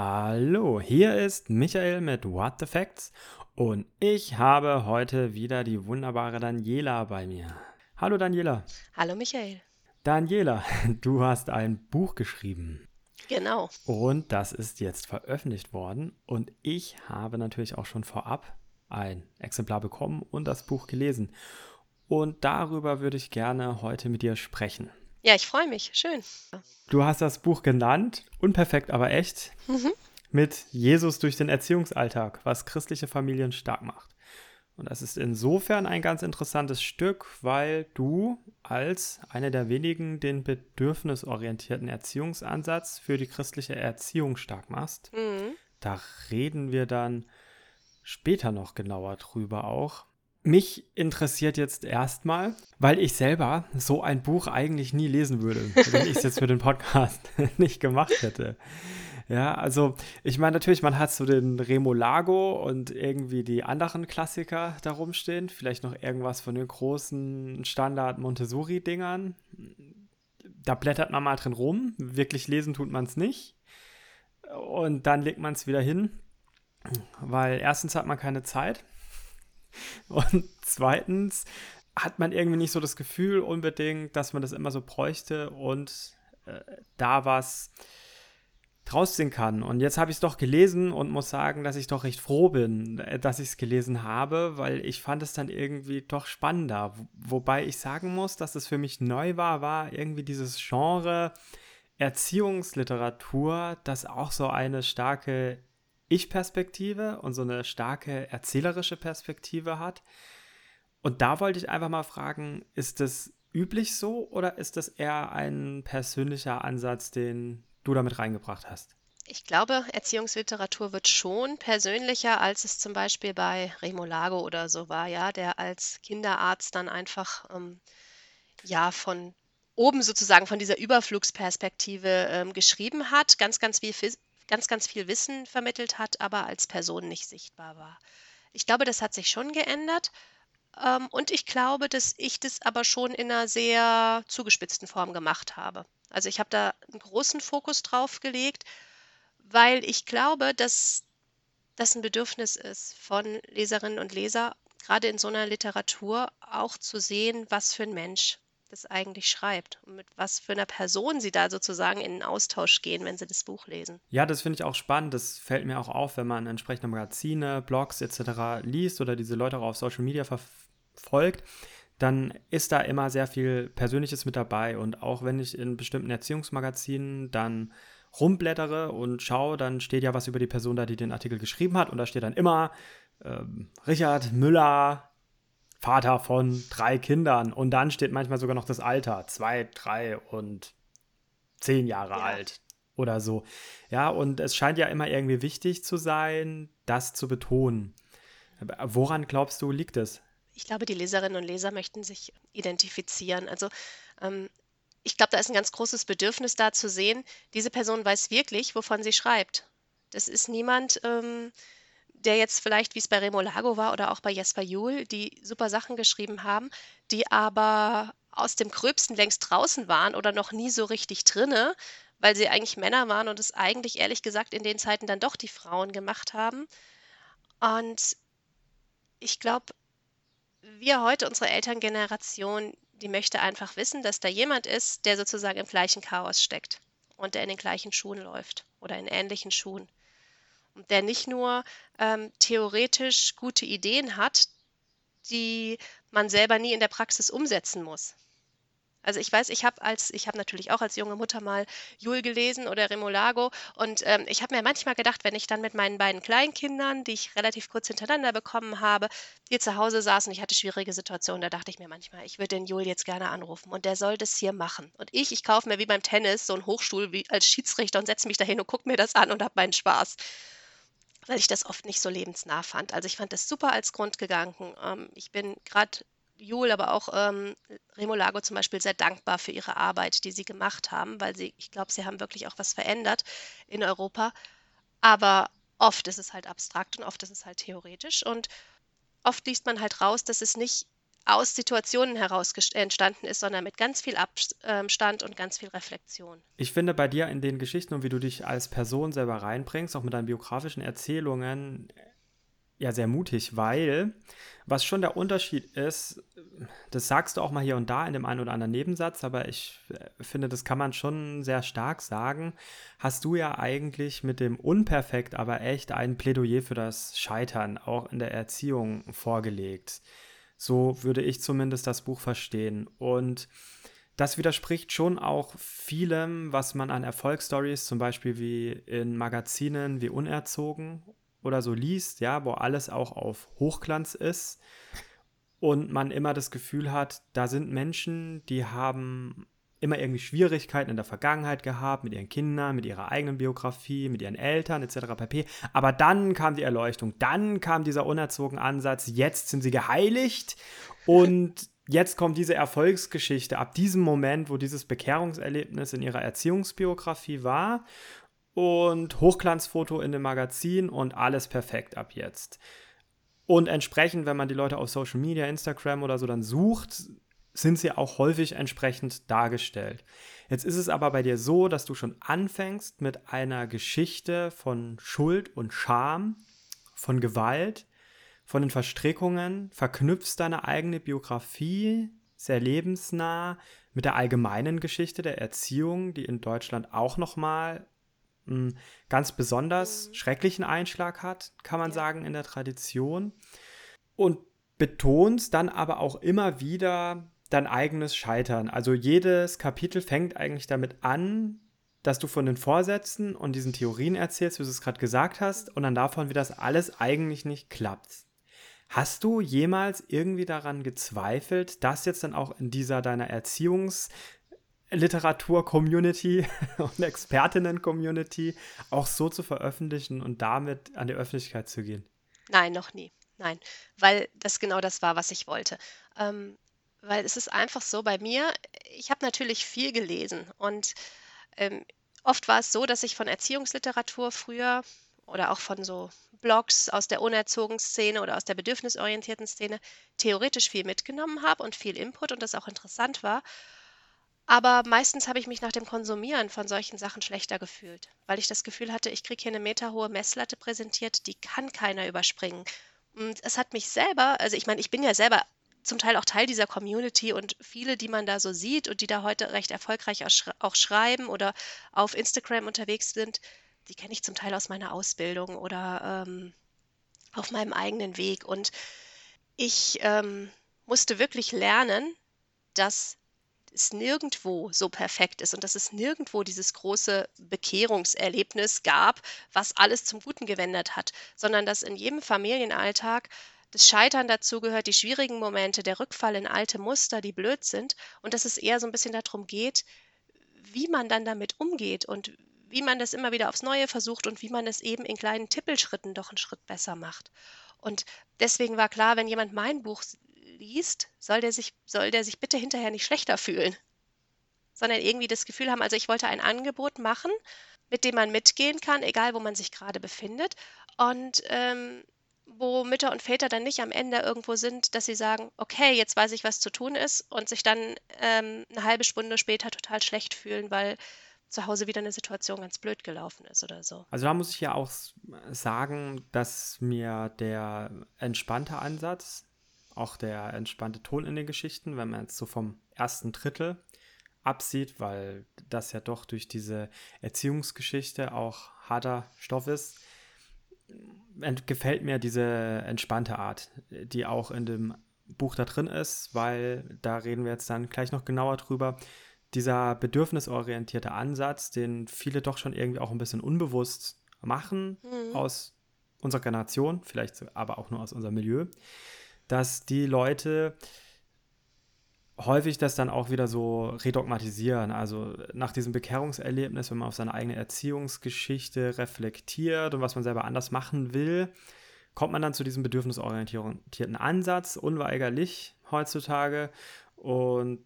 Hallo, hier ist Michael mit What the Facts und ich habe heute wieder die wunderbare Daniela bei mir. Hallo Daniela. Hallo Michael. Daniela, du hast ein Buch geschrieben. Genau. Und das ist jetzt veröffentlicht worden und ich habe natürlich auch schon vorab ein Exemplar bekommen und das Buch gelesen. Und darüber würde ich gerne heute mit dir sprechen. Ja, ich freue mich. Schön. Du hast das Buch genannt, unperfekt, aber echt, mhm. mit Jesus durch den Erziehungsalltag, was christliche Familien stark macht. Und das ist insofern ein ganz interessantes Stück, weil du als eine der wenigen den bedürfnisorientierten Erziehungsansatz für die christliche Erziehung stark machst. Mhm. Da reden wir dann später noch genauer drüber auch. Mich interessiert jetzt erstmal, weil ich selber so ein Buch eigentlich nie lesen würde, wenn ich es jetzt für den Podcast nicht gemacht hätte. Ja, also ich meine natürlich, man hat so den Remo Lago und irgendwie die anderen Klassiker da rumstehen. Vielleicht noch irgendwas von den großen Standard Montessori-Dingern. Da blättert man mal drin rum. Wirklich lesen tut man es nicht. Und dann legt man es wieder hin, weil erstens hat man keine Zeit und zweitens hat man irgendwie nicht so das Gefühl unbedingt, dass man das immer so bräuchte und äh, da was draus ziehen kann. Und jetzt habe ich es doch gelesen und muss sagen, dass ich doch recht froh bin, äh, dass ich es gelesen habe, weil ich fand es dann irgendwie doch spannender. Wobei ich sagen muss, dass es für mich neu war, war irgendwie dieses Genre Erziehungsliteratur, das auch so eine starke ich-Perspektive und so eine starke erzählerische Perspektive hat. Und da wollte ich einfach mal fragen, ist das üblich so oder ist das eher ein persönlicher Ansatz, den du damit reingebracht hast? Ich glaube, Erziehungsliteratur wird schon persönlicher, als es zum Beispiel bei Remo Lago oder so war, ja, der als Kinderarzt dann einfach ähm, ja von oben sozusagen von dieser Überflugsperspektive ähm, geschrieben hat, ganz, ganz viel ganz, ganz viel Wissen vermittelt hat, aber als Person nicht sichtbar war. Ich glaube, das hat sich schon geändert. Ähm, und ich glaube, dass ich das aber schon in einer sehr zugespitzten Form gemacht habe. Also ich habe da einen großen Fokus drauf gelegt, weil ich glaube, dass das ein Bedürfnis ist von Leserinnen und Leser, gerade in so einer Literatur auch zu sehen, was für ein Mensch das eigentlich schreibt und mit was für einer Person sie da sozusagen in den Austausch gehen, wenn sie das Buch lesen. Ja, das finde ich auch spannend. Das fällt mir auch auf, wenn man entsprechende Magazine, Blogs etc. liest oder diese Leute auch auf Social Media verfolgt. Dann ist da immer sehr viel Persönliches mit dabei. Und auch wenn ich in bestimmten Erziehungsmagazinen dann rumblättere und schaue, dann steht ja was über die Person da, die den Artikel geschrieben hat. Und da steht dann immer ähm, Richard Müller, Vater von drei Kindern. Und dann steht manchmal sogar noch das Alter. Zwei, drei und zehn Jahre ja. alt oder so. Ja, und es scheint ja immer irgendwie wichtig zu sein, das zu betonen. Woran glaubst du, liegt es? Ich glaube, die Leserinnen und Leser möchten sich identifizieren. Also ähm, ich glaube, da ist ein ganz großes Bedürfnis da zu sehen, diese Person weiß wirklich, wovon sie schreibt. Das ist niemand, ähm, der jetzt vielleicht, wie es bei Remo Lago war oder auch bei Jesper Juhl, die super Sachen geschrieben haben, die aber aus dem Gröbsten längst draußen waren oder noch nie so richtig drinne, weil sie eigentlich Männer waren und es eigentlich ehrlich gesagt in den Zeiten dann doch die Frauen gemacht haben. Und ich glaube, wir heute, unsere Elterngeneration, die möchte einfach wissen, dass da jemand ist, der sozusagen im gleichen Chaos steckt und der in den gleichen Schuhen läuft oder in ähnlichen Schuhen der nicht nur ähm, theoretisch gute Ideen hat, die man selber nie in der Praxis umsetzen muss. Also ich weiß, ich habe als, ich habe natürlich auch als junge Mutter mal Jul gelesen oder Remolago und ähm, ich habe mir manchmal gedacht, wenn ich dann mit meinen beiden Kleinkindern, die ich relativ kurz hintereinander bekommen habe, hier zu Hause saß und ich hatte schwierige Situationen, da dachte ich mir manchmal, ich würde den Jul jetzt gerne anrufen und der soll das hier machen. Und ich, ich kaufe mir wie beim Tennis so einen Hochstuhl wie als Schiedsrichter und setze mich dahin und gucke mir das an und habe meinen Spaß weil ich das oft nicht so lebensnah fand. Also ich fand das super als Grundgedanken. Ähm, ich bin gerade Jul, aber auch ähm, Remo Lago zum Beispiel sehr dankbar für ihre Arbeit, die sie gemacht haben, weil sie, ich glaube, sie haben wirklich auch was verändert in Europa. Aber oft ist es halt abstrakt und oft ist es halt theoretisch und oft liest man halt raus, dass es nicht aus Situationen heraus entstanden ist, sondern mit ganz viel Abstand und ganz viel Reflexion. Ich finde bei dir in den Geschichten und wie du dich als Person selber reinbringst, auch mit deinen biografischen Erzählungen, ja sehr mutig, weil was schon der Unterschied ist, das sagst du auch mal hier und da in dem einen oder anderen Nebensatz, aber ich äh, finde, das kann man schon sehr stark sagen, hast du ja eigentlich mit dem Unperfekt, aber echt ein Plädoyer für das Scheitern auch in der Erziehung vorgelegt. So würde ich zumindest das Buch verstehen. Und das widerspricht schon auch vielem, was man an Erfolgsstories, zum Beispiel wie in Magazinen wie Unerzogen oder so liest, ja, wo alles auch auf Hochglanz ist und man immer das Gefühl hat, da sind Menschen, die haben immer irgendwie Schwierigkeiten in der Vergangenheit gehabt, mit ihren Kindern, mit ihrer eigenen Biografie, mit ihren Eltern etc. pp. Aber dann kam die Erleuchtung, dann kam dieser unerzogene Ansatz, jetzt sind sie geheiligt und jetzt kommt diese Erfolgsgeschichte ab diesem Moment, wo dieses Bekehrungserlebnis in ihrer Erziehungsbiografie war und Hochglanzfoto in dem Magazin und alles perfekt ab jetzt. Und entsprechend, wenn man die Leute auf Social Media, Instagram oder so dann sucht, sind sie auch häufig entsprechend dargestellt. Jetzt ist es aber bei dir so, dass du schon anfängst mit einer Geschichte von Schuld und Scham, von Gewalt, von den Verstrickungen, verknüpfst deine eigene Biografie sehr lebensnah mit der allgemeinen Geschichte der Erziehung, die in Deutschland auch nochmal einen ganz besonders schrecklichen Einschlag hat, kann man sagen, in der Tradition. Und betonst dann aber auch immer wieder dein eigenes Scheitern. Also jedes Kapitel fängt eigentlich damit an, dass du von den Vorsätzen und diesen Theorien erzählst, wie du es gerade gesagt hast, und dann davon, wie das alles eigentlich nicht klappt. Hast du jemals irgendwie daran gezweifelt, das jetzt dann auch in dieser deiner Erziehungs- Literatur-Community und Expertinnen-Community auch so zu veröffentlichen und damit an die Öffentlichkeit zu gehen? Nein, noch nie. Nein, weil das genau das war, was ich wollte. Ähm, weil es ist einfach so bei mir, ich habe natürlich viel gelesen und ähm, oft war es so, dass ich von Erziehungsliteratur früher oder auch von so Blogs aus der unerzogen Szene oder aus der bedürfnisorientierten Szene theoretisch viel mitgenommen habe und viel Input und das auch interessant war. Aber meistens habe ich mich nach dem Konsumieren von solchen Sachen schlechter gefühlt, weil ich das Gefühl hatte, ich kriege hier eine meterhohe Messlatte präsentiert, die kann keiner überspringen. Und es hat mich selber, also ich meine, ich bin ja selber zum Teil auch Teil dieser Community und viele, die man da so sieht und die da heute recht erfolgreich auch schreiben oder auf Instagram unterwegs sind, die kenne ich zum Teil aus meiner Ausbildung oder ähm, auf meinem eigenen Weg. Und ich ähm, musste wirklich lernen, dass es nirgendwo so perfekt ist und dass es nirgendwo dieses große Bekehrungserlebnis gab, was alles zum Guten gewendet hat, sondern dass in jedem Familienalltag das Scheitern dazugehört, die schwierigen Momente, der Rückfall in alte Muster, die blöd sind und dass es eher so ein bisschen darum geht, wie man dann damit umgeht und wie man das immer wieder aufs Neue versucht und wie man es eben in kleinen Tippelschritten doch einen Schritt besser macht. Und deswegen war klar, wenn jemand mein Buch liest, soll der sich, soll der sich bitte hinterher nicht schlechter fühlen, sondern irgendwie das Gefühl haben, also ich wollte ein Angebot machen, mit dem man mitgehen kann, egal wo man sich gerade befindet. Und ähm, wo Mütter und Väter dann nicht am Ende irgendwo sind, dass sie sagen, okay, jetzt weiß ich, was zu tun ist und sich dann ähm, eine halbe Stunde später total schlecht fühlen, weil zu Hause wieder eine Situation ganz blöd gelaufen ist oder so. Also da muss ich ja auch sagen, dass mir der entspannte Ansatz auch der entspannte Ton in den Geschichten, wenn man jetzt so vom ersten Drittel absieht, weil das ja doch durch diese Erziehungsgeschichte auch harter Stoff ist, gefällt mir diese entspannte Art, die auch in dem Buch da drin ist, weil da reden wir jetzt dann gleich noch genauer drüber. Dieser bedürfnisorientierte Ansatz, den viele doch schon irgendwie auch ein bisschen unbewusst machen mhm. aus unserer Generation, vielleicht aber auch nur aus unserem Milieu, dass die Leute häufig das dann auch wieder so redogmatisieren. Also nach diesem Bekehrungserlebnis, wenn man auf seine eigene Erziehungsgeschichte reflektiert und was man selber anders machen will, kommt man dann zu diesem bedürfnisorientierten Ansatz, unweigerlich heutzutage, und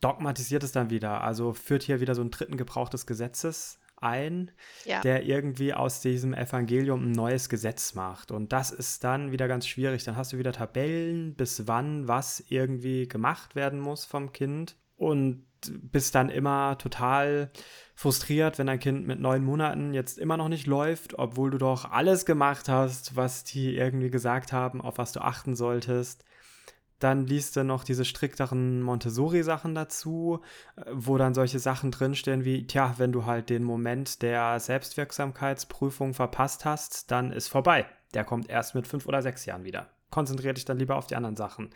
dogmatisiert es dann wieder. Also führt hier wieder so einen dritten Gebrauch des Gesetzes ein, Ja. der irgendwie aus diesem Evangelium ein neues Gesetz macht. Und das ist dann wieder ganz schwierig. Dann hast du wieder Tabellen, bis wann was irgendwie gemacht werden muss vom Kind. Und bist dann immer total frustriert, wenn dein Kind mit neun Monaten jetzt immer noch nicht läuft, obwohl du doch alles gemacht hast, was die irgendwie gesagt haben, auf was du achten solltest. Dann liest du noch diese strikteren Montessori-Sachen dazu, äh, wo dann solche Sachen drinstehen wie, tja, wenn du halt den Moment der Selbstwirksamkeitsprüfung verpasst hast, dann ist vorbei. Der kommt erst mit fünf oder sechs Jahren wieder. Konzentrier dich dann lieber auf die anderen Sachen.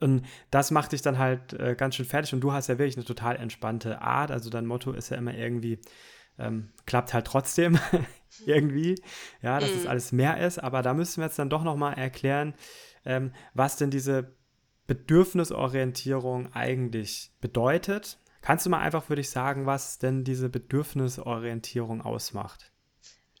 Und das macht dich dann halt äh, ganz schön fertig und du hast ja wirklich eine total entspannte Art. Also dein Motto ist ja immer irgendwie, ähm, klappt halt trotzdem irgendwie, ja, dass mm. das alles mehr ist. Aber da müssen wir jetzt dann doch nochmal erklären, ähm, was denn diese Bedürfnisorientierung eigentlich bedeutet. Kannst du mal einfach für dich sagen, was denn diese Bedürfnisorientierung ausmacht?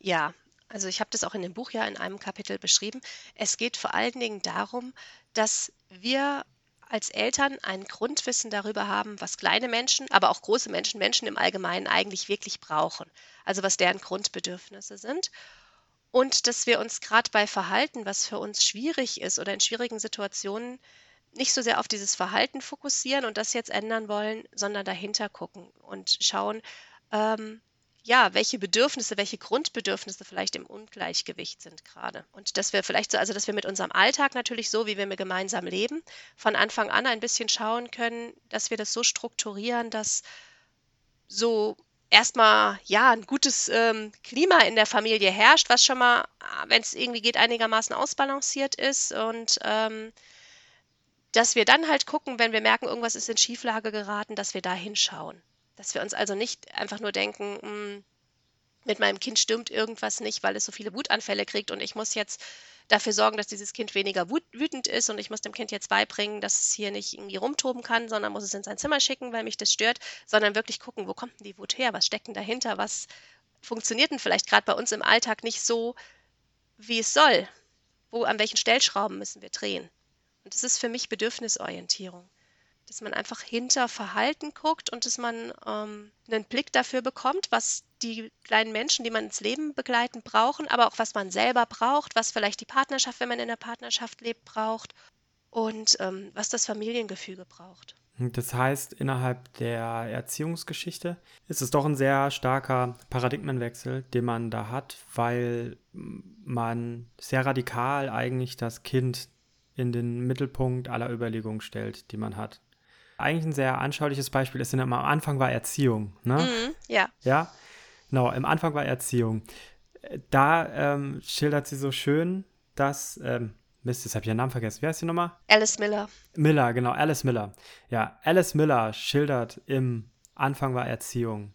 Ja, also ich habe das auch in dem Buch ja in einem Kapitel beschrieben. Es geht vor allen Dingen darum, dass wir als Eltern ein Grundwissen darüber haben, was kleine Menschen, aber auch große Menschen, Menschen im Allgemeinen eigentlich wirklich brauchen. Also was deren Grundbedürfnisse sind. Und dass wir uns gerade bei Verhalten, was für uns schwierig ist oder in schwierigen Situationen, nicht so sehr auf dieses Verhalten fokussieren und das jetzt ändern wollen, sondern dahinter gucken und schauen, ähm, ja, welche Bedürfnisse, welche Grundbedürfnisse vielleicht im Ungleichgewicht sind gerade. Und dass wir vielleicht so, also dass wir mit unserem Alltag natürlich so, wie wir gemeinsam leben, von Anfang an ein bisschen schauen können, dass wir das so strukturieren, dass so erstmal ja ein gutes ähm, Klima in der Familie herrscht, was schon mal, wenn es irgendwie geht, einigermaßen ausbalanciert ist und ähm, dass wir dann halt gucken, wenn wir merken, irgendwas ist in Schieflage geraten, dass wir da hinschauen. Dass wir uns also nicht einfach nur denken, hm, mit meinem Kind stimmt irgendwas nicht, weil es so viele Wutanfälle kriegt. Und ich muss jetzt dafür sorgen, dass dieses Kind weniger wütend ist. Und ich muss dem Kind jetzt beibringen, dass es hier nicht irgendwie rumtoben kann, sondern muss es in sein Zimmer schicken, weil mich das stört, sondern wirklich gucken, wo kommt denn die Wut her, was steckt denn dahinter, was funktioniert denn vielleicht gerade bei uns im Alltag nicht so, wie es soll, wo, an welchen Stellschrauben müssen wir drehen. Und das ist für mich Bedürfnisorientierung. Dass man einfach hinter Verhalten guckt und dass man ähm, einen Blick dafür bekommt, was die kleinen Menschen, die man ins Leben begleiten, brauchen, aber auch was man selber braucht, was vielleicht die Partnerschaft, wenn man in der Partnerschaft lebt, braucht und ähm, was das Familiengefüge braucht. Das heißt, innerhalb der Erziehungsgeschichte ist es doch ein sehr starker Paradigmenwechsel, den man da hat, weil man sehr radikal eigentlich das Kind in den Mittelpunkt aller Überlegungen stellt, die man hat eigentlich ein sehr anschauliches Beispiel ist, am Anfang war Erziehung. Ne? Mhm, ja. Ja, genau, im Anfang war Erziehung. Da ähm, schildert sie so schön, dass, ähm, Mist, jetzt habe ich ihren Namen vergessen. Wie heißt die nochmal? Alice Miller. Miller, genau, Alice Miller. Ja, Alice Miller schildert im Anfang war Erziehung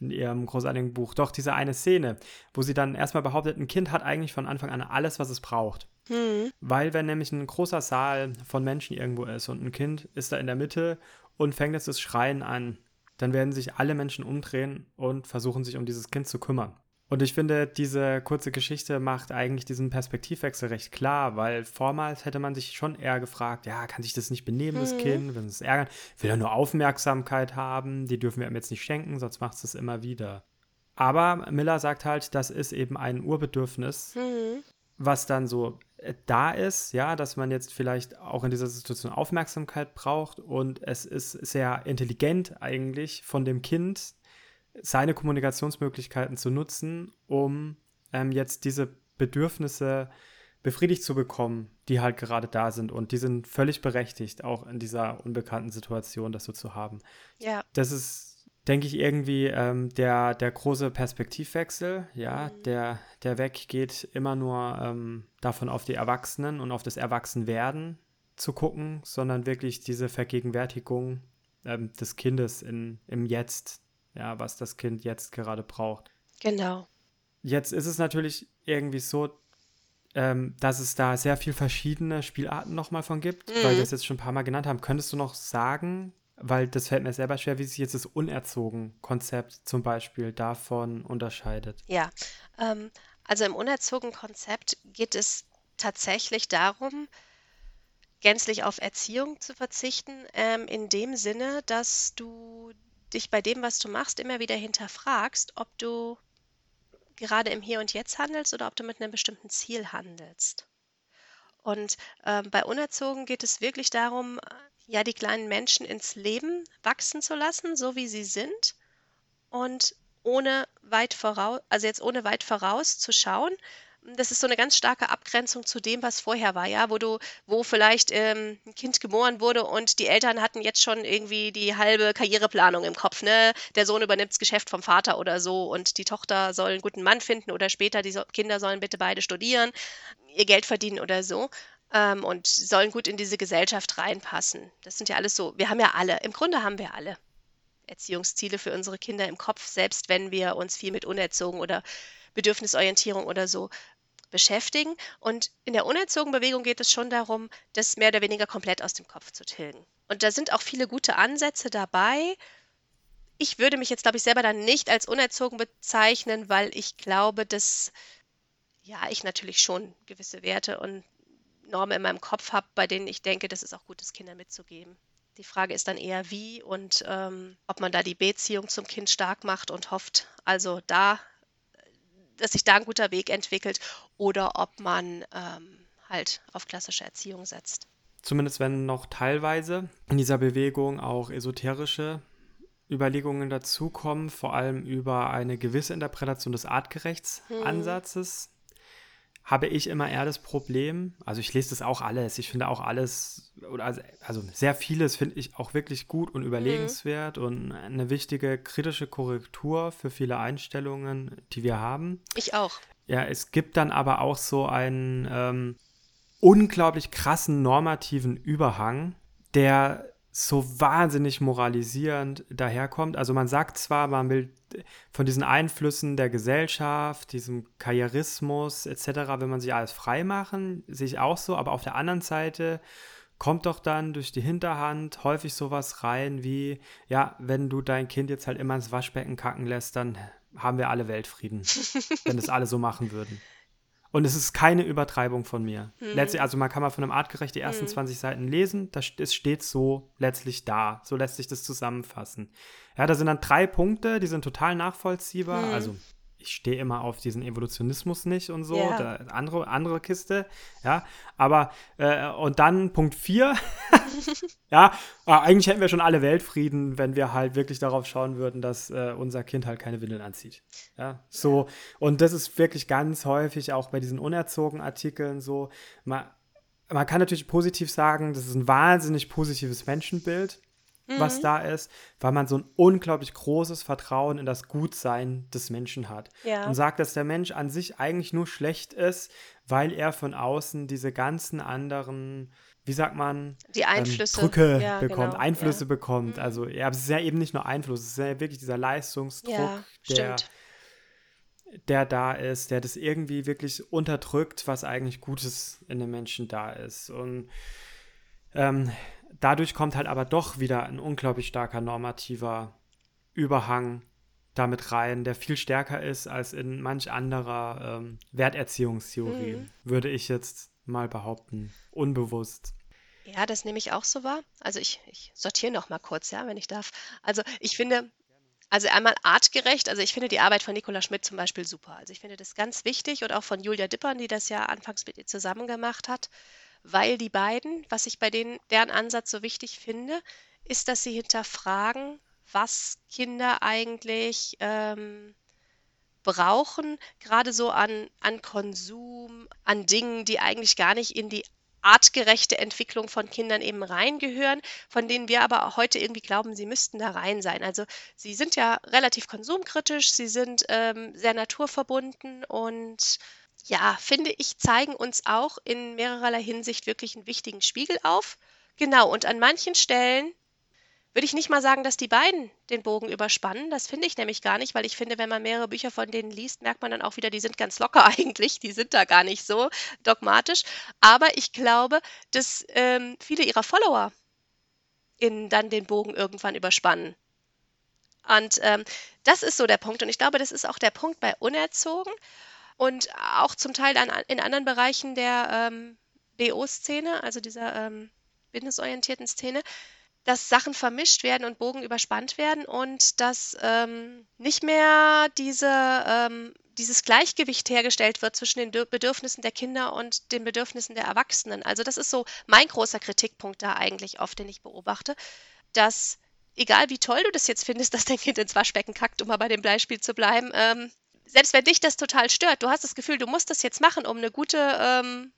in ihrem großartigen Buch. Doch diese eine Szene, wo sie dann erstmal behauptet, ein Kind hat eigentlich von Anfang an alles, was es braucht. Hm. Weil wenn nämlich ein großer Saal von Menschen irgendwo ist und ein Kind ist da in der Mitte und fängt jetzt das Schreien an, dann werden sich alle Menschen umdrehen und versuchen sich um dieses Kind zu kümmern. Und ich finde, diese kurze Geschichte macht eigentlich diesen Perspektivwechsel recht klar, weil vormals hätte man sich schon eher gefragt, ja, kann sich das nicht benehmen, das mhm. Kind, wenn es ärgern, will er nur Aufmerksamkeit haben, die dürfen wir ihm jetzt nicht schenken, sonst macht es das immer wieder. Aber Miller sagt halt, das ist eben ein Urbedürfnis, mhm. was dann so da ist, ja, dass man jetzt vielleicht auch in dieser Situation Aufmerksamkeit braucht und es ist sehr intelligent eigentlich von dem Kind, seine Kommunikationsmöglichkeiten zu nutzen, um ähm, jetzt diese Bedürfnisse befriedigt zu bekommen, die halt gerade da sind. Und die sind völlig berechtigt, auch in dieser unbekannten Situation das so zu haben. Ja. Das ist, denke ich, irgendwie ähm, der, der große Perspektivwechsel, ja, mhm. der, der weggeht immer nur ähm, davon auf die Erwachsenen und auf das Erwachsenwerden zu gucken, sondern wirklich diese Vergegenwärtigung ähm, des Kindes in, im Jetzt ja, was das Kind jetzt gerade braucht. Genau. Jetzt ist es natürlich irgendwie so, ähm, dass es da sehr viel verschiedene Spielarten nochmal von gibt, mhm. weil wir es jetzt schon ein paar Mal genannt haben. Könntest du noch sagen, weil das fällt mir selber schwer, wie sich jetzt das Unerzogen-Konzept zum Beispiel davon unterscheidet? Ja, ähm, also im Unerzogen-Konzept geht es tatsächlich darum, gänzlich auf Erziehung zu verzichten, ähm, in dem Sinne, dass du dich bei dem, was du machst, immer wieder hinterfragst, ob du gerade im Hier und Jetzt handelst oder ob du mit einem bestimmten Ziel handelst. Und ähm, bei Unerzogen geht es wirklich darum, ja, die kleinen Menschen ins Leben wachsen zu lassen, so wie sie sind und ohne weit voraus, also jetzt ohne weit vorauszuschauen, das ist so eine ganz starke Abgrenzung zu dem, was vorher war, ja, wo du, wo vielleicht ähm, ein Kind geboren wurde und die Eltern hatten jetzt schon irgendwie die halbe Karriereplanung im Kopf, ne? Der Sohn übernimmt das Geschäft vom Vater oder so und die Tochter soll einen guten Mann finden oder später die so Kinder sollen bitte beide studieren, ihr Geld verdienen oder so. Ähm, und sollen gut in diese Gesellschaft reinpassen. Das sind ja alles so, wir haben ja alle, im Grunde haben wir alle Erziehungsziele für unsere Kinder im Kopf, selbst wenn wir uns viel mit Unerzogen oder Bedürfnisorientierung oder so beschäftigen. Und in der unerzogen Bewegung geht es schon darum, das mehr oder weniger komplett aus dem Kopf zu tilgen. Und da sind auch viele gute Ansätze dabei. Ich würde mich jetzt, glaube ich, selber dann nicht als unerzogen bezeichnen, weil ich glaube, dass ja, ich natürlich schon gewisse Werte und Normen in meinem Kopf habe, bei denen ich denke, das ist auch gut, das Kindern mitzugeben. Die Frage ist dann eher, wie und ähm, ob man da die Beziehung zum Kind stark macht und hofft, also da dass sich da ein guter Weg entwickelt oder ob man ähm, halt auf klassische Erziehung setzt. Zumindest wenn noch teilweise in dieser Bewegung auch esoterische Überlegungen dazukommen, vor allem über eine gewisse Interpretation des Artgerechtsansatzes. Hm habe ich immer eher das Problem, also ich lese das auch alles, ich finde auch alles, also, also sehr vieles finde ich auch wirklich gut und überlegenswert mhm. und eine wichtige kritische Korrektur für viele Einstellungen, die wir haben. Ich auch. Ja, es gibt dann aber auch so einen ähm, unglaublich krassen normativen Überhang, der so wahnsinnig moralisierend daherkommt. Also man sagt zwar, man will von diesen Einflüssen der Gesellschaft, diesem Karrierismus etc., wenn man sich alles frei machen, sehe ich auch so, aber auf der anderen Seite kommt doch dann durch die Hinterhand häufig sowas rein wie, ja, wenn du dein Kind jetzt halt immer ins Waschbecken kacken lässt, dann haben wir alle Weltfrieden, wenn das alle so machen würden. Und es ist keine Übertreibung von mir. Hm. Letztlich, also man kann mal von einem artgerecht die ersten hm. 20 Seiten lesen, das, es steht so letztlich da. So lässt sich das zusammenfassen. Ja, da sind dann drei Punkte, die sind total nachvollziehbar. Hm. Also ich stehe immer auf diesen Evolutionismus nicht und so, ja. andere, andere Kiste, ja, aber äh, und dann Punkt 4, ja, äh, eigentlich hätten wir schon alle Weltfrieden, wenn wir halt wirklich darauf schauen würden, dass äh, unser Kind halt keine Windeln anzieht, ja, so, und das ist wirklich ganz häufig auch bei diesen unerzogen Artikeln so, man, man kann natürlich positiv sagen, das ist ein wahnsinnig positives Menschenbild, was mhm. da ist, weil man so ein unglaublich großes Vertrauen in das Gutsein des Menschen hat. Ja. Und sagt, dass der Mensch an sich eigentlich nur schlecht ist, weil er von außen diese ganzen anderen, wie sagt man, die ähm, Einflüsse ähm, Drücke ja, bekommt, genau. Einflüsse ja. bekommt. Mhm. Also ja, es ist ja eben nicht nur Einfluss, es ist ja wirklich dieser Leistungsdruck, der, der da ist, der das irgendwie wirklich unterdrückt, was eigentlich Gutes in den Menschen da ist. Und ähm, dadurch kommt halt aber doch wieder ein unglaublich starker normativer Überhang damit rein, der viel stärker ist als in manch anderer ähm, Werterziehungstheorie, mhm. würde ich jetzt mal behaupten, unbewusst. Ja, das nehme ich auch so wahr. Also ich, ich sortiere noch mal kurz, ja, wenn ich darf. Also ich finde, also einmal artgerecht, also ich finde die Arbeit von Nicola Schmidt zum Beispiel super. Also ich finde das ganz wichtig und auch von Julia Dippern, die das ja anfangs mit ihr zusammen gemacht hat weil die beiden, was ich bei denen, deren Ansatz so wichtig finde, ist, dass sie hinterfragen, was Kinder eigentlich ähm, brauchen, gerade so an, an Konsum, an Dingen, die eigentlich gar nicht in die artgerechte Entwicklung von Kindern eben reingehören, von denen wir aber heute irgendwie glauben, sie müssten da rein sein. Also sie sind ja relativ konsumkritisch, sie sind ähm, sehr naturverbunden und ja, finde ich, zeigen uns auch in mehrererlei Hinsicht wirklich einen wichtigen Spiegel auf. Genau, und an manchen Stellen würde ich nicht mal sagen, dass die beiden den Bogen überspannen. Das finde ich nämlich gar nicht, weil ich finde, wenn man mehrere Bücher von denen liest, merkt man dann auch wieder, die sind ganz locker eigentlich, die sind da gar nicht so dogmatisch. Aber ich glaube, dass ähm, viele ihrer Follower in dann den Bogen irgendwann überspannen. Und ähm, das ist so der Punkt. Und ich glaube, das ist auch der Punkt bei Unerzogen und auch zum Teil dann in anderen Bereichen der ähm, BO-Szene, also dieser ähm, businessorientierten Szene, dass Sachen vermischt werden und Bogen überspannt werden und dass ähm, nicht mehr diese, ähm, dieses Gleichgewicht hergestellt wird zwischen den Bedürfnissen der Kinder und den Bedürfnissen der Erwachsenen. Also das ist so mein großer Kritikpunkt da eigentlich oft, den ich beobachte, dass egal wie toll du das jetzt findest, dass dein Kind ins Waschbecken kackt, um mal bei dem Beispiel zu bleiben, ähm, selbst wenn dich das total stört, du hast das Gefühl, du musst das jetzt machen, um eine gute ähm,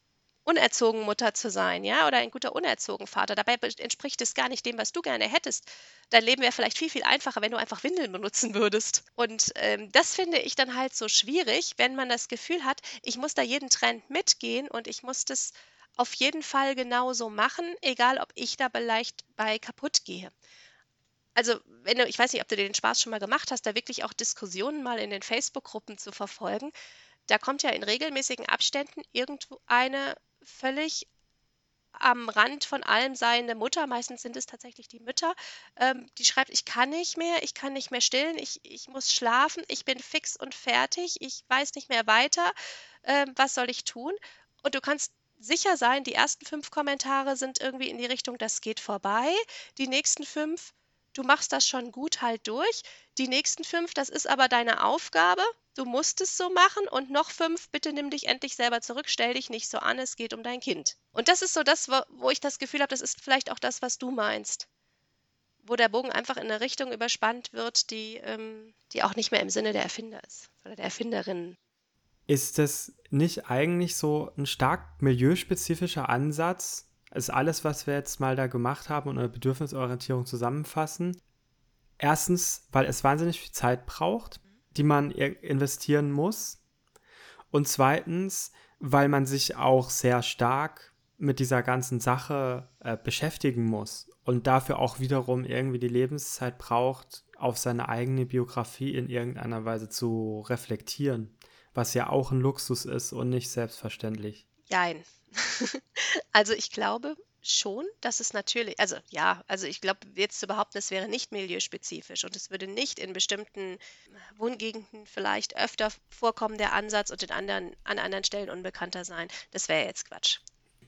unerzogen Mutter zu sein, ja, oder ein guter unerzogen Vater. Dabei entspricht es gar nicht dem, was du gerne hättest. Dein Leben wäre vielleicht viel, viel einfacher, wenn du einfach Windeln benutzen würdest. Und ähm, das finde ich dann halt so schwierig, wenn man das Gefühl hat, ich muss da jeden Trend mitgehen und ich muss das auf jeden Fall genauso machen, egal ob ich da vielleicht bei kaputt gehe. Also, wenn du, ich weiß nicht, ob du dir den Spaß schon mal gemacht hast, da wirklich auch Diskussionen mal in den Facebook-Gruppen zu verfolgen. Da kommt ja in regelmäßigen Abständen irgendwo eine völlig am Rand von allem seiende Mutter, meistens sind es tatsächlich die Mütter, ähm, die schreibt, ich kann nicht mehr, ich kann nicht mehr stillen, ich, ich muss schlafen, ich bin fix und fertig, ich weiß nicht mehr weiter, ähm, was soll ich tun? Und du kannst sicher sein, die ersten fünf Kommentare sind irgendwie in die Richtung, das geht vorbei, die nächsten fünf, du machst das schon gut halt durch. Die nächsten fünf, das ist aber deine Aufgabe. Du musst es so machen. Und noch fünf, bitte nimm dich endlich selber zurück, stell dich nicht so an, es geht um dein Kind. Und das ist so das, wo ich das Gefühl habe, das ist vielleicht auch das, was du meinst. Wo der Bogen einfach in eine Richtung überspannt wird, die, ähm, die auch nicht mehr im Sinne der Erfinder ist oder der Erfinderinnen. Ist das nicht eigentlich so ein stark milieuspezifischer Ansatz, ist alles, was wir jetzt mal da gemacht haben und eine Bedürfnisorientierung zusammenfassen. Erstens, weil es wahnsinnig viel Zeit braucht, die man investieren muss. Und zweitens, weil man sich auch sehr stark mit dieser ganzen Sache äh, beschäftigen muss und dafür auch wiederum irgendwie die Lebenszeit braucht, auf seine eigene Biografie in irgendeiner Weise zu reflektieren, was ja auch ein Luxus ist und nicht selbstverständlich. Jein. Also, ich glaube schon, dass es natürlich also, ja, also, ich glaube, jetzt zu behaupten, es wäre nicht milieuspezifisch und es würde nicht in bestimmten Wohngegenden vielleicht öfter vorkommen, der Ansatz und in anderen an anderen Stellen unbekannter sein. Das wäre jetzt Quatsch.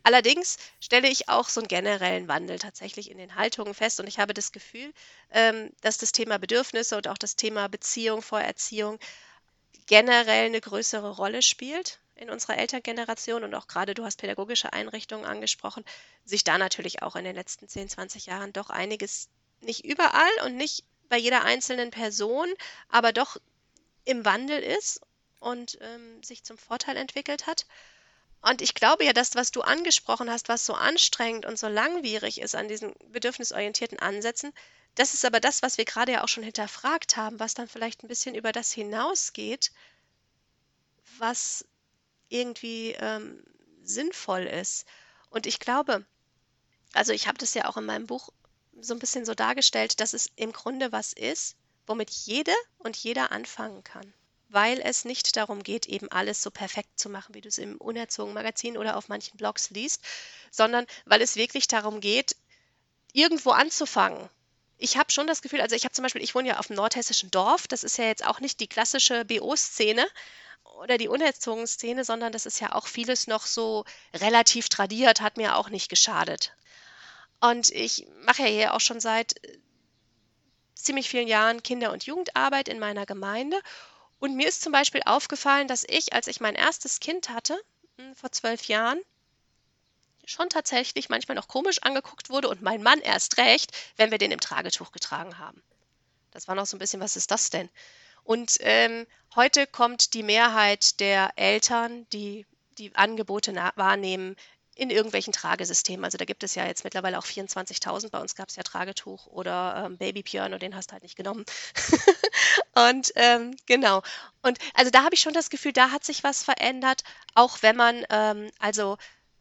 Allerdings stelle ich auch so einen generellen Wandel tatsächlich in den Haltungen fest und ich habe das Gefühl, ähm, dass das Thema Bedürfnisse und auch das Thema Beziehung vor Erziehung generell eine größere Rolle spielt in unserer Elterngeneration und auch gerade du hast pädagogische Einrichtungen angesprochen, sich da natürlich auch in den letzten 10, 20 Jahren doch einiges nicht überall und nicht bei jeder einzelnen Person, aber doch im Wandel ist und ähm, sich zum Vorteil entwickelt hat. Und ich glaube ja, das, was du angesprochen hast, was so anstrengend und so langwierig ist an diesen bedürfnisorientierten Ansätzen, das ist aber das, was wir gerade ja auch schon hinterfragt haben, was dann vielleicht ein bisschen über das hinausgeht, was irgendwie ähm, sinnvoll ist. Und ich glaube, also ich habe das ja auch in meinem Buch so ein bisschen so dargestellt, dass es im Grunde was ist, womit jede und jeder anfangen kann. Weil es nicht darum geht, eben alles so perfekt zu machen, wie du es im unerzogen Magazin oder auf manchen Blogs liest, sondern weil es wirklich darum geht, irgendwo anzufangen. Ich habe schon das Gefühl, also ich habe zum Beispiel, ich wohne ja auf dem nordhessischen Dorf, das ist ja jetzt auch nicht die klassische BO-Szene, oder die unerzogenen Szene, sondern das ist ja auch vieles noch so relativ tradiert, hat mir auch nicht geschadet. Und ich mache ja hier auch schon seit äh, ziemlich vielen Jahren Kinder- und Jugendarbeit in meiner Gemeinde. Und mir ist zum Beispiel aufgefallen, dass ich, als ich mein erstes Kind hatte, hm, vor zwölf Jahren, schon tatsächlich manchmal noch komisch angeguckt wurde und mein Mann erst recht, wenn wir den im Tragetuch getragen haben. Das war noch so ein bisschen, was ist das denn? Und ähm, heute kommt die Mehrheit der Eltern, die die Angebote wahrnehmen, in irgendwelchen Tragesystemen. Also da gibt es ja jetzt mittlerweile auch 24.000. Bei uns gab es ja Tragetuch oder ähm, Babypiano, den hast du halt nicht genommen. und ähm, genau. Und also da habe ich schon das Gefühl, da hat sich was verändert, auch wenn man, ähm, also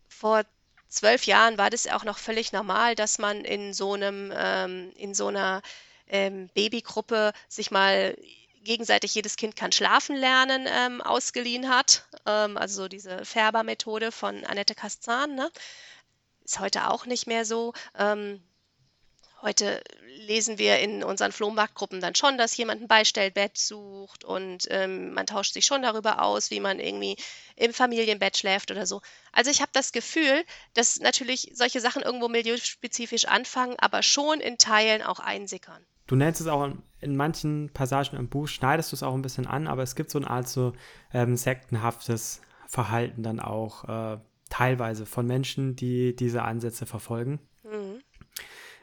vor zwölf Jahren war das auch noch völlig normal, dass man in so einem, ähm, in so einer ähm, Babygruppe sich mal gegenseitig jedes Kind kann schlafen lernen ähm, ausgeliehen hat. Ähm, also so diese Färber-Methode von Annette Kastan. Ne? Ist heute auch nicht mehr so. Ähm, Heute lesen wir in unseren Flohmarktgruppen dann schon, dass jemand ein Beistellbett sucht und ähm, man tauscht sich schon darüber aus, wie man irgendwie im Familienbett schläft oder so. Also ich habe das Gefühl, dass natürlich solche Sachen irgendwo milieuspezifisch anfangen, aber schon in Teilen auch einsickern. Du nennst es auch in, in manchen Passagen im Buch, schneidest du es auch ein bisschen an, aber es gibt so eine Art so ähm, sektenhaftes Verhalten dann auch äh, teilweise von Menschen, die diese Ansätze verfolgen. Mhm.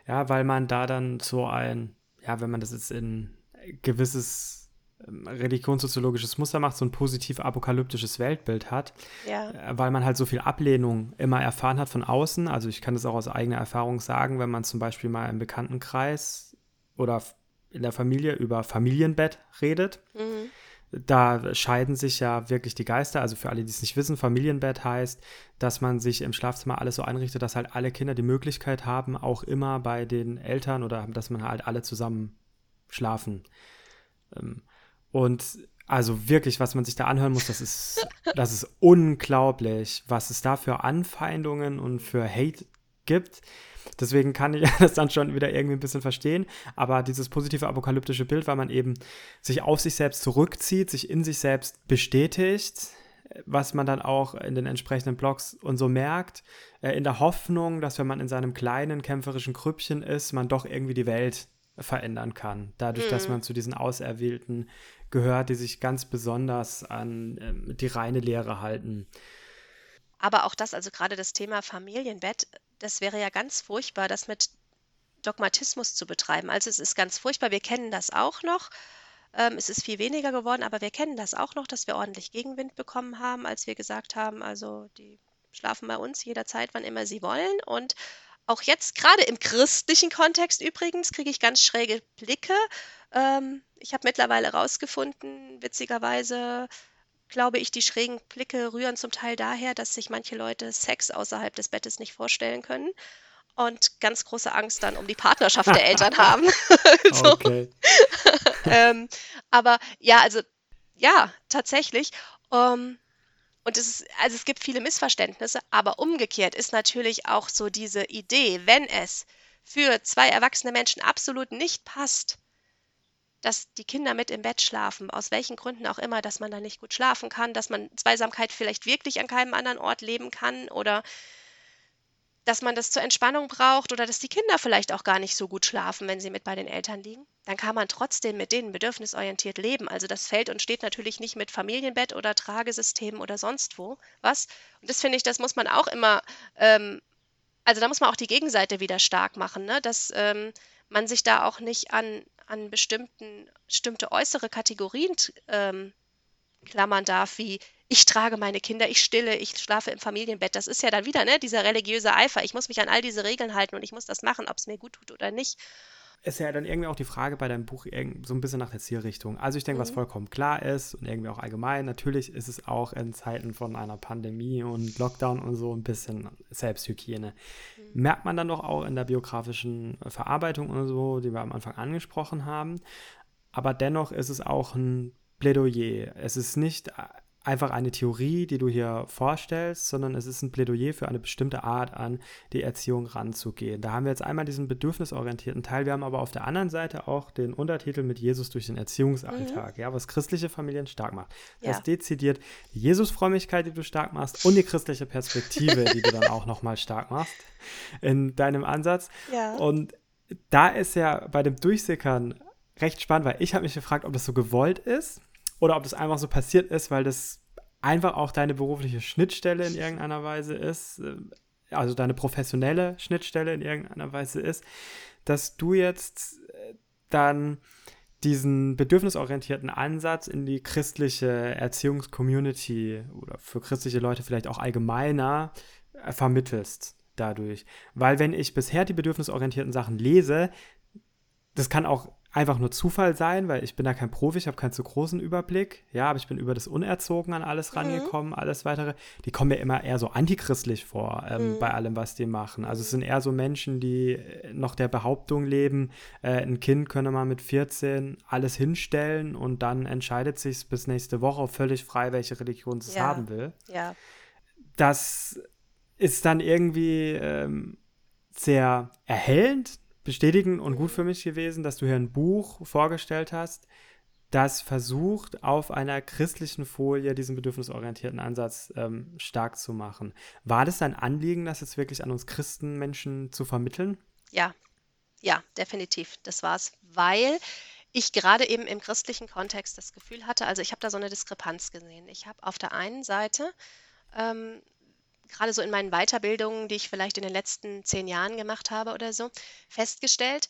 Ja, weil man da dann so ein, ja, wenn man das jetzt in gewisses ähm, religionssoziologisches Muster macht, so ein positiv apokalyptisches Weltbild hat, ja. Äh, weil man halt so viel Ablehnung immer erfahren hat von außen. Also ich kann das auch aus eigener Erfahrung sagen, wenn man zum Beispiel mal im Bekanntenkreis oder in der Familie über Familienbett redet. Mhm da scheiden sich ja wirklich die Geister. Also für alle, die es nicht wissen, Familienbett heißt, dass man sich im Schlafzimmer alles so einrichtet, dass halt alle Kinder die Möglichkeit haben, auch immer bei den Eltern oder dass man halt alle zusammen schlafen. Ähm, und also wirklich, was man sich da anhören muss, das ist, das ist unglaublich, was es da für Anfeindungen und für Hate gibt. Deswegen kann ich das dann schon wieder irgendwie ein bisschen verstehen. Aber dieses positive apokalyptische Bild, weil man eben sich auf sich selbst zurückzieht, sich in sich selbst bestätigt, was man dann auch in den entsprechenden Blogs und so merkt, äh, in der Hoffnung, dass wenn man in seinem kleinen kämpferischen Krüppchen ist, man doch irgendwie die Welt verändern kann. Dadurch, mhm. dass man zu diesen Auserwählten gehört, die sich ganz besonders an äh, die reine Lehre halten. Aber auch das, also gerade das Thema Familienbett, das wäre ja ganz furchtbar, das mit Dogmatismus zu betreiben. Also es ist ganz furchtbar, wir kennen das auch noch. Ähm, es ist viel weniger geworden, aber wir kennen das auch noch, dass wir ordentlich Gegenwind bekommen haben, als wir gesagt haben, also die schlafen bei uns jederzeit, wann immer sie wollen. Und auch jetzt, gerade im christlichen Kontext übrigens, kriege ich ganz schräge Blicke. Ähm, ich habe mittlerweile herausgefunden, witzigerweise, glaube ich, die schrägen Blicke rühren zum Teil daher, dass sich manche Leute Sex außerhalb des Bettes nicht vorstellen können und ganz große Angst dann um die Partnerschaft der Eltern haben. so. Ähm, aber ja, also ja, tatsächlich. Um, ähm, und es ist, also es gibt viele Missverständnisse, aber umgekehrt ist natürlich auch so diese Idee, wenn es für zwei erwachsene Menschen absolut nicht passt, dass die Kinder mit im Bett schlafen, aus welchen Gründen auch immer, dass man da nicht gut schlafen kann, dass man Zweisamkeit vielleicht wirklich an keinem anderen Ort leben kann oder dass man das zur Entspannung braucht oder dass die Kinder vielleicht auch gar nicht so gut schlafen, wenn sie mit bei den Eltern liegen, dann kann man trotzdem mit denen bedürfnisorientiert leben. Also das fällt und steht natürlich nicht mit Familienbett oder Tragesystemen oder sonst wo was. Und das finde ich, das muss man auch immer, ähm, also da muss man auch die Gegenseite wieder stark machen, ne? dass ähm, man sich da auch nicht an, an bestimmten, bestimmte äußere Kategorien ähm, klammern darf, wie ich trage meine Kinder, ich stille, ich schlafe im Familienbett. Das ist ja dann wieder ne, dieser religiöse Eifer. Ich muss mich an all diese Regeln halten und ich muss das machen, ob es mir gut tut oder nicht ist ja dann irgendwie auch die Frage bei deinem Buch so ein bisschen nach der Zielrichtung. Also ich denke, mhm. was vollkommen klar ist und irgendwie auch allgemein, natürlich ist es auch in Zeiten von einer Pandemie und Lockdown und so ein bisschen Selbsthygiene. Mhm. Merkt man dann doch auch in der biografischen Verarbeitung und so, die wir am Anfang angesprochen haben. Aber dennoch ist es auch ein Plädoyer. Es ist nicht einfach eine Theorie, die du hier vorstellst, sondern es ist ein Plädoyer für eine bestimmte Art an die Erziehung ranzugehen. Da haben wir jetzt einmal diesen bedürfnisorientierten Teil, wir haben aber auf der anderen Seite auch den Untertitel mit Jesus durch den Erziehungsalltag, mhm. ja, was christliche Familien stark macht. Das ja. dezidiert die Jesusfrömmigkeit, die du stark machst und die christliche Perspektive, die du dann auch nochmal stark machst in deinem Ansatz. Ja. Und da ist ja bei dem Durchsickern recht spannend, weil ich habe mich gefragt, ob das so gewollt ist oder ob das einfach so passiert ist, weil das einfach auch deine berufliche Schnittstelle in irgendeiner Weise ist, äh, also deine professionelle Schnittstelle in irgendeiner Weise ist, dass du jetzt äh, dann diesen bedürfnisorientierten Ansatz in die christliche Erziehungscommunity oder für christliche Leute vielleicht auch allgemeiner äh, vermittelst dadurch. Weil wenn ich bisher die bedürfnisorientierten Sachen lese, das kann auch einfach nur Zufall sein, weil ich bin da kein Profi, ich habe keinen zu großen Überblick. Ja, aber ich bin über das Unerzogen an alles mhm. rangekommen, alles weitere. Die kommen mir immer eher so antichristlich vor ähm, mhm. bei allem, was die machen. Also es sind eher so Menschen, die äh, noch der Behauptung leben, äh, ein Kind könne man mit 14 alles hinstellen und dann entscheidet sich bis nächste Woche völlig frei, welche Religion es ja. haben will. Ja. Das ist dann irgendwie ähm, sehr erhellend, bestätigen und gut für mich gewesen, dass du hier ein Buch vorgestellt hast, das versucht, auf einer christlichen Folie diesen bedürfnisorientierten Ansatz ähm, stark zu machen. War das dein Anliegen, das jetzt wirklich an uns Christenmenschen zu vermitteln? Ja, ja, definitiv. Das war es, weil ich gerade eben im christlichen Kontext das Gefühl hatte, also ich habe da so eine Diskrepanz gesehen. Ich habe auf der einen Seite ähm, gerade so in meinen Weiterbildungen, die ich vielleicht in den letzten zehn Jahren gemacht habe oder so, festgestellt,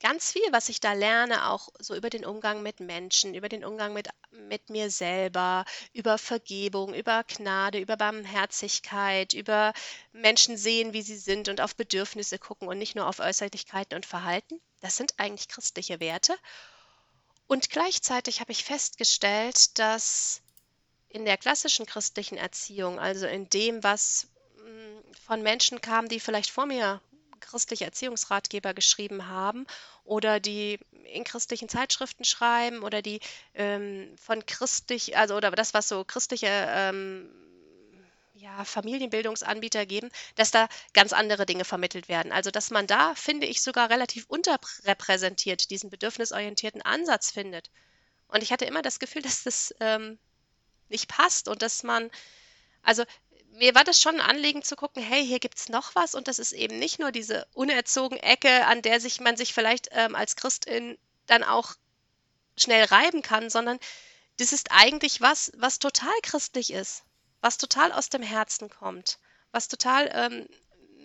ganz viel, was ich da lerne, auch so über den Umgang mit Menschen, über den Umgang mit, mit mir selber, über Vergebung, über Gnade, über Barmherzigkeit, über Menschen sehen, wie sie sind und auf Bedürfnisse gucken und nicht nur auf Äußerlichkeiten und Verhalten. Das sind eigentlich christliche Werte. Und gleichzeitig habe ich festgestellt, dass in der klassischen christlichen Erziehung, also in dem, was mm, von Menschen kam, die vielleicht vor mir christliche Erziehungsratgeber geschrieben haben oder die in christlichen Zeitschriften schreiben oder die ähm, von christlich, also oder das, was so christliche ähm, ja, Familienbildungsanbieter geben, dass da ganz andere Dinge vermittelt werden. Also dass man da, finde ich, sogar relativ unterrepräsentiert diesen bedürfnisorientierten Ansatz findet. Und ich hatte immer das Gefühl, dass das ähm, nicht passt und dass man, also mir war das schon ein Anliegen zu gucken, hey, hier gibt es noch was und das ist eben nicht nur diese unerzogene Ecke, an der sich man sich vielleicht ähm, als Christin dann auch schnell reiben kann, sondern das ist eigentlich was, was total christlich ist, was total aus dem Herzen kommt, was total ähm,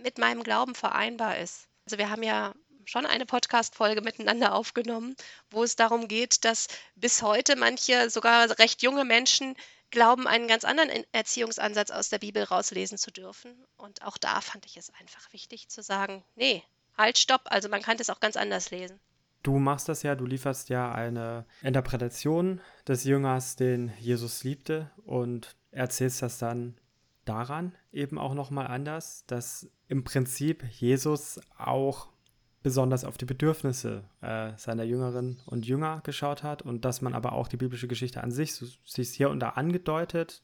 mit meinem Glauben vereinbar ist. Also wir haben ja schon eine Podcast-Folge miteinander aufgenommen, wo es darum geht, dass bis heute manche, sogar recht junge Menschen glauben, einen ganz anderen Erziehungsansatz aus der Bibel rauslesen zu dürfen. Und auch da fand ich es einfach wichtig zu sagen, nee, halt, stopp. Also man kann das auch ganz anders lesen. Du machst das ja, du lieferst ja eine Interpretation des Jüngers, den Jesus liebte und erzählst das dann daran eben auch nochmal anders, dass im Prinzip Jesus auch besonders auf die Bedürfnisse äh, seiner Jüngerinnen und Jünger geschaut hat und dass man aber auch die biblische Geschichte an sich, so sich hier und da angedeutet,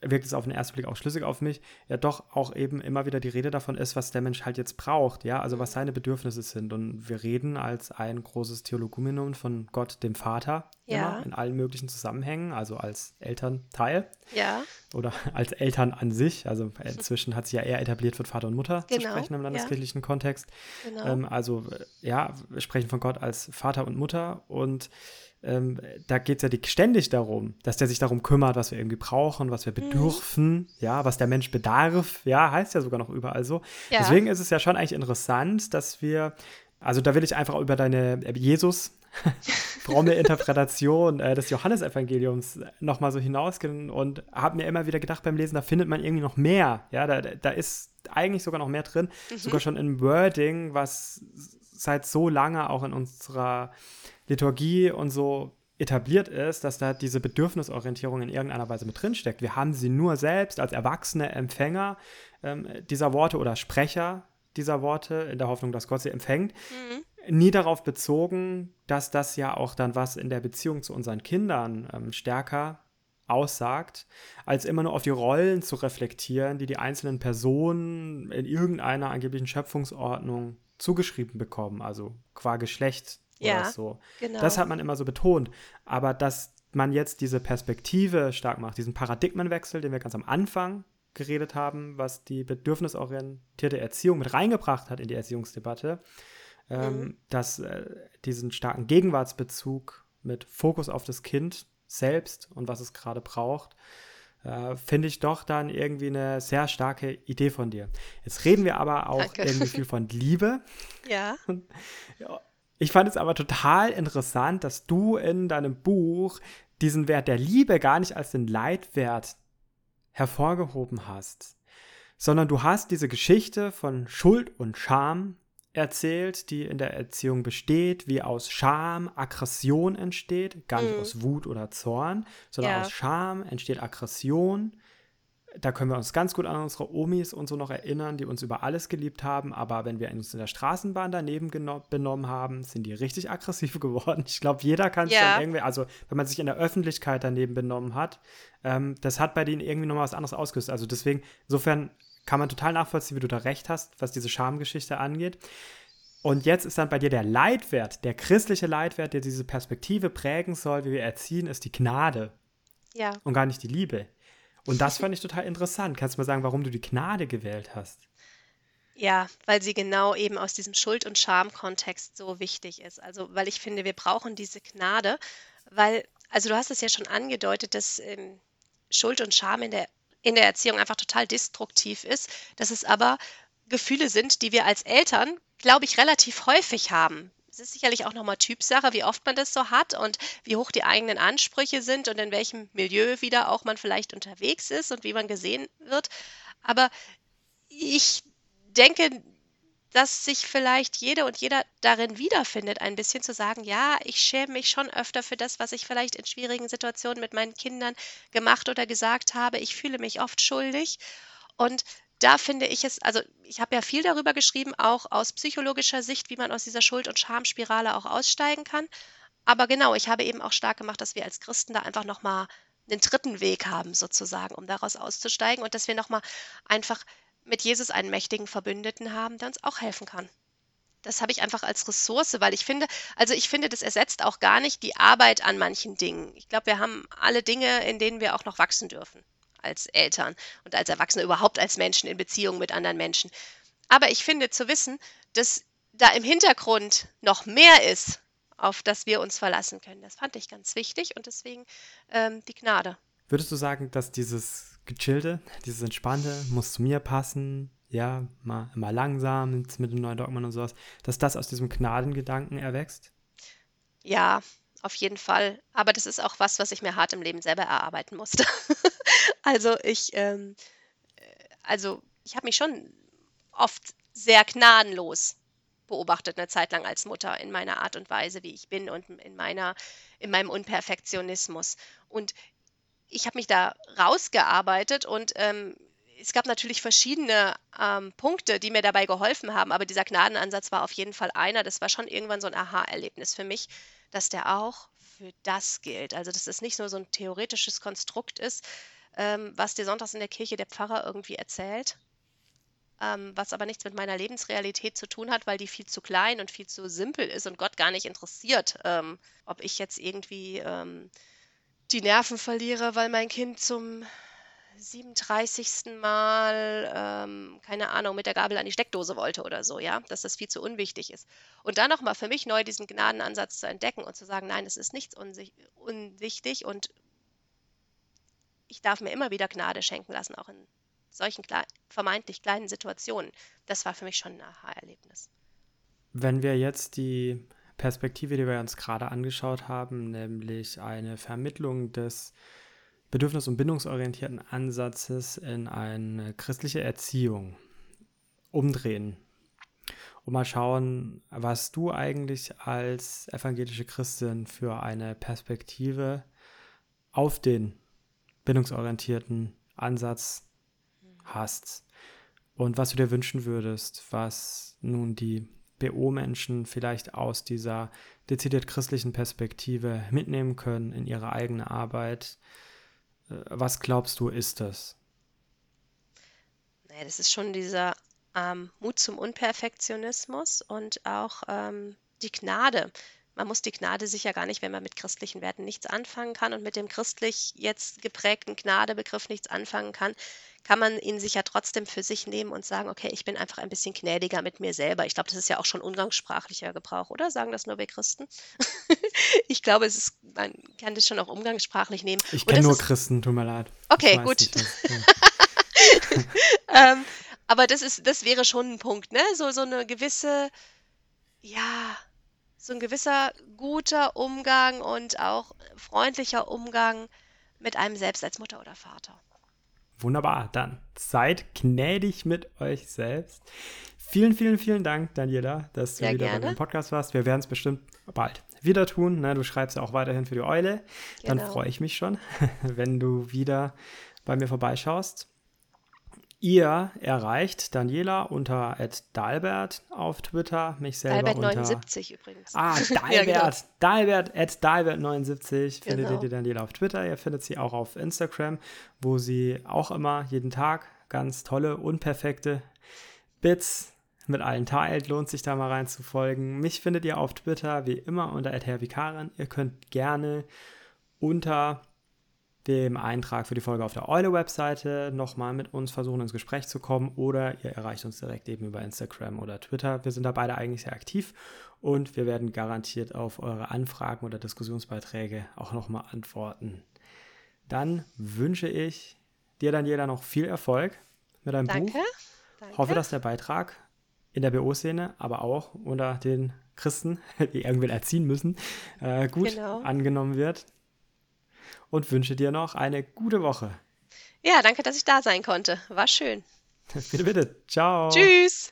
wirkt es auf den ersten Blick auch schlüssig auf mich, ja doch auch eben immer wieder die Rede davon ist, was der Mensch halt jetzt braucht, ja, also was seine Bedürfnisse sind. Und wir reden als ein großes Theologuminum von Gott, dem Vater, ja. immer in allen möglichen Zusammenhängen, also als Elternteil. Ja. Oder als Eltern an sich. Also inzwischen hat sich ja eher etabliert, von Vater und Mutter genau. zu sprechen im landeskirchlichen ja. Kontext. Genau. Ähm, also ja, wir sprechen von Gott als Vater und Mutter und ähm, da geht es ja die, ständig darum, dass der sich darum kümmert, was wir irgendwie brauchen, was wir mhm. bedürfen, mhm. ja, was der Mensch bedarf, ja, heißt ja sogar noch überall so. Ja. Deswegen ist es ja schon eigentlich interessant, dass wir, also da will ich einfach über deine äh, Jesus fromme Interpretation äh, des Johannesevangeliums nochmal so hinausgehen und habe mir immer wieder gedacht beim Lesen, da findet man irgendwie noch mehr. Ja, da, da ist eigentlich sogar noch mehr drin, mhm. sogar schon in Wording, was seit so lange auch in unserer Liturgie und so etabliert ist, dass da diese Bedürfnisorientierung in irgendeiner Weise mit drinsteckt. Wir haben sie nur selbst als erwachsene Empfänger ähm, dieser Worte oder Sprecher dieser Worte, in der Hoffnung, dass Gott sie empfängt, mhm. Nie darauf bezogen, dass das ja auch dann was in der Beziehung zu unseren Kindern ähm, stärker aussagt, als immer nur auf die Rollen zu reflektieren, die die einzelnen Personen in irgendeiner angeblichen Schöpfungsordnung zugeschrieben bekommen, also qua Geschlecht ja, oder so. Genau. Das hat man immer so betont. Aber dass man jetzt diese Perspektive stark macht, diesen Paradigmenwechsel, den wir ganz am Anfang geredet haben, was die bedürfnisorientierte Erziehung mit reingebracht hat in die Erziehungsdebatte, ähm, mhm. dass äh, diesen starken Gegenwartsbezug mit Fokus auf das Kind selbst und was es gerade braucht, äh, finde ich doch dann irgendwie eine sehr starke Idee von dir. Jetzt reden wir aber auch Danke. irgendwie viel von Liebe. ja. Ich fand es aber total interessant, dass du in deinem Buch diesen Wert der Liebe gar nicht als den Leitwert hervorgehoben hast, sondern du hast diese Geschichte von Schuld und Scham erzählt, die in der Erziehung besteht, wie aus Scham Aggression entsteht, gar nicht mhm. aus Wut oder Zorn, sondern ja. aus Scham entsteht Aggression da können wir uns ganz gut an unsere Omis und so noch erinnern, die uns über alles geliebt haben. Aber wenn wir uns in der Straßenbahn daneben benommen haben, sind die richtig aggressiv geworden. Ich glaube, jeder kann es ja. dann irgendwie, also wenn man sich in der Öffentlichkeit daneben benommen hat, ähm, das hat bei denen irgendwie nochmal was anderes ausgelöst. Also deswegen, insofern kann man total nachvollziehen, wie du da recht hast, was diese Schamgeschichte angeht. Und jetzt ist dann bei dir der Leitwert, der christliche Leitwert, der diese Perspektive prägen soll, wie wir erziehen, ist die Gnade. Ja. Und gar nicht die Liebe. Und das fand ich total interessant. Kannst du mal sagen, warum du die Gnade gewählt hast? Ja, weil sie genau eben aus diesem Schuld- und Scham-Kontext so wichtig ist. Also, weil ich finde, wir brauchen diese Gnade, weil, also du hast es ja schon angedeutet, dass ähm, Schuld und Scham in der, in der Erziehung einfach total destruktiv ist, dass es aber Gefühle sind, die wir als Eltern, glaube ich, relativ häufig haben. Es ist sicherlich auch nochmal Typsache, wie oft man das so hat und wie hoch die eigenen Ansprüche sind und in welchem Milieu wieder auch man vielleicht unterwegs ist und wie man gesehen wird. Aber ich denke, dass sich vielleicht jede und jeder darin wiederfindet, ein bisschen zu sagen, ja, ich schäme mich schon öfter für das, was ich vielleicht in schwierigen Situationen mit meinen Kindern gemacht oder gesagt habe. Ich fühle mich oft schuldig. Und da finde ich es, also ich habe ja viel darüber geschrieben, auch aus psychologischer Sicht, wie man aus dieser Schuld- und Schamspirale auch aussteigen kann. Aber genau, ich habe eben auch stark gemacht, dass wir als Christen da einfach nochmal einen dritten Weg haben, sozusagen, um daraus auszusteigen und dass wir nochmal einfach mit Jesus einen mächtigen Verbündeten haben, der uns auch helfen kann. Das habe ich einfach als Ressource, weil ich finde, also ich finde, das ersetzt auch gar nicht die Arbeit an manchen Dingen. Ich glaube, wir haben alle Dinge, in denen wir auch noch wachsen dürfen als Eltern und als Erwachsene überhaupt als Menschen in Beziehung mit anderen Menschen. Aber ich finde zu wissen, dass da im Hintergrund noch mehr ist, auf das wir uns verlassen können. Das fand ich ganz wichtig und deswegen ähm, die Gnade. Würdest du sagen, dass dieses Gechillte, dieses Entspannte, muss zu mir passen, ja, mal, mal langsam mit dem neuen Dogmen und sowas, dass das aus diesem Gnadengedanken erwächst? Ja, auf jeden Fall. Aber das ist auch was, was ich mir hart im Leben selber erarbeiten musste. also ich, ähm, äh, also ich habe mich schon oft sehr gnadenlos beobachtet eine Zeit lang als Mutter in meiner Art und Weise, wie ich bin und in meiner in meinem Unperfektionismus. Und ich habe mich da rausgearbeitet und ähm, es gab natürlich verschiedene ähm, Punkte, die mir dabei geholfen haben, aber dieser Gnadenansatz war auf jeden Fall einer. Das war schon irgendwann so ein Aha-Erlebnis für mich, dass der auch für das gilt. Also, dass es nicht nur so ein theoretisches Konstrukt ist, ähm, was dir sonntags in der Kirche der Pfarrer irgendwie erzählt, ähm, was aber nichts mit meiner Lebensrealität zu tun hat, weil die viel zu klein und viel zu simpel ist und Gott gar nicht interessiert, ähm, ob ich jetzt irgendwie ähm, die Nerven verliere, weil mein Kind zum 37. Mal, ähm, keine Ahnung, mit der Gabel an die Steckdose wollte oder so, ja, dass das viel zu unwichtig ist. Und dann nochmal für mich neu diesen Gnadenansatz zu entdecken und zu sagen, nein, es ist nichts unwichtig und ich darf mir immer wieder Gnade schenken lassen, auch in solchen kle vermeintlich kleinen Situationen. Das war für mich schon ein Aha-Erlebnis. Wenn wir jetzt die Perspektive, die wir uns gerade angeschaut haben, nämlich eine Vermittlung des bedürfnis- und bindungsorientierten Ansatzes in eine christliche Erziehung umdrehen. Und mal schauen, was du eigentlich als evangelische Christin für eine Perspektive auf den bindungsorientierten Ansatz hast und was du dir wünschen würdest, was nun die BO-Menschen vielleicht aus dieser dezidiert christlichen Perspektive mitnehmen können in ihre eigene Arbeit. Äh, was glaubst du, ist das? Naja, das ist schon dieser ähm, Mut zum Unperfektionismus und auch ähm, die Gnade. Man muss die Gnade sicher gar nicht, wenn man mit christlichen Werten nichts anfangen kann und mit dem christlich jetzt geprägten Gnadebegriff nichts anfangen kann, kann man ihn sich ja trotzdem für sich nehmen und sagen, okay, ich bin einfach ein bisschen gnädiger mit mir selber. Ich glaube, das ist ja auch schon umgangssprachlicher Gebrauch, oder? Sagen das nur wir Christen? ich glaube, es ist, man kann das schon auch umgangssprachlich nehmen. Ich kenne nur ist, Christen, tut mir leid. Okay, gut. Nicht, ja. ähm, aber das ist, das wäre schon ein Punkt, ne? So, so eine gewisse, ja, so ein gewisser guter Umgang und auch freundlicher Umgang mit einem selbst als Mutter oder Vater. Wunderbar, dann seid gnädig mit euch selbst. Vielen, vielen, vielen Dank, Daniela, dass du Sehr wieder gerne. bei meinem Podcast warst. Wir werden es bestimmt bald wieder tun. Ne? Du schreibst ja auch weiterhin für die Eule. Dann genau. freue ich mich schon, wenn du wieder bei mir vorbeischaust. Ihr erreicht Daniela unter Dalbert auf Twitter, mich selber Dalbert unter 79 übrigens. Ah, Dalbert, ja, genau. Dalbert at Dalbert 79 findet genau. ihr die Daniela auf Twitter. Ihr findet sie auch auf Instagram, wo sie auch immer jeden Tag ganz tolle, unperfekte Bits mit allen teilt. Lohnt sich da mal reinzufolgen. Mich findet ihr auf Twitter wie immer unter @hervikaran. Ihr könnt gerne unter dem Eintrag für die Folge auf der Eule-Webseite nochmal mit uns versuchen, ins Gespräch zu kommen oder ihr erreicht uns direkt eben über Instagram oder Twitter. Wir sind da beide eigentlich sehr aktiv und wir werden garantiert auf eure Anfragen oder Diskussionsbeiträge auch nochmal antworten. Dann wünsche ich dir dann jeder noch viel Erfolg mit deinem Danke. Buch. Danke. Hoffe, dass der Beitrag in der BO-Szene, aber auch unter den Christen, die irgendwen erziehen müssen, äh, gut genau. angenommen wird und wünsche dir noch eine gute Woche. Ja, danke, dass ich da sein konnte. War schön. bitte, bitte. Ciao. Tschüss.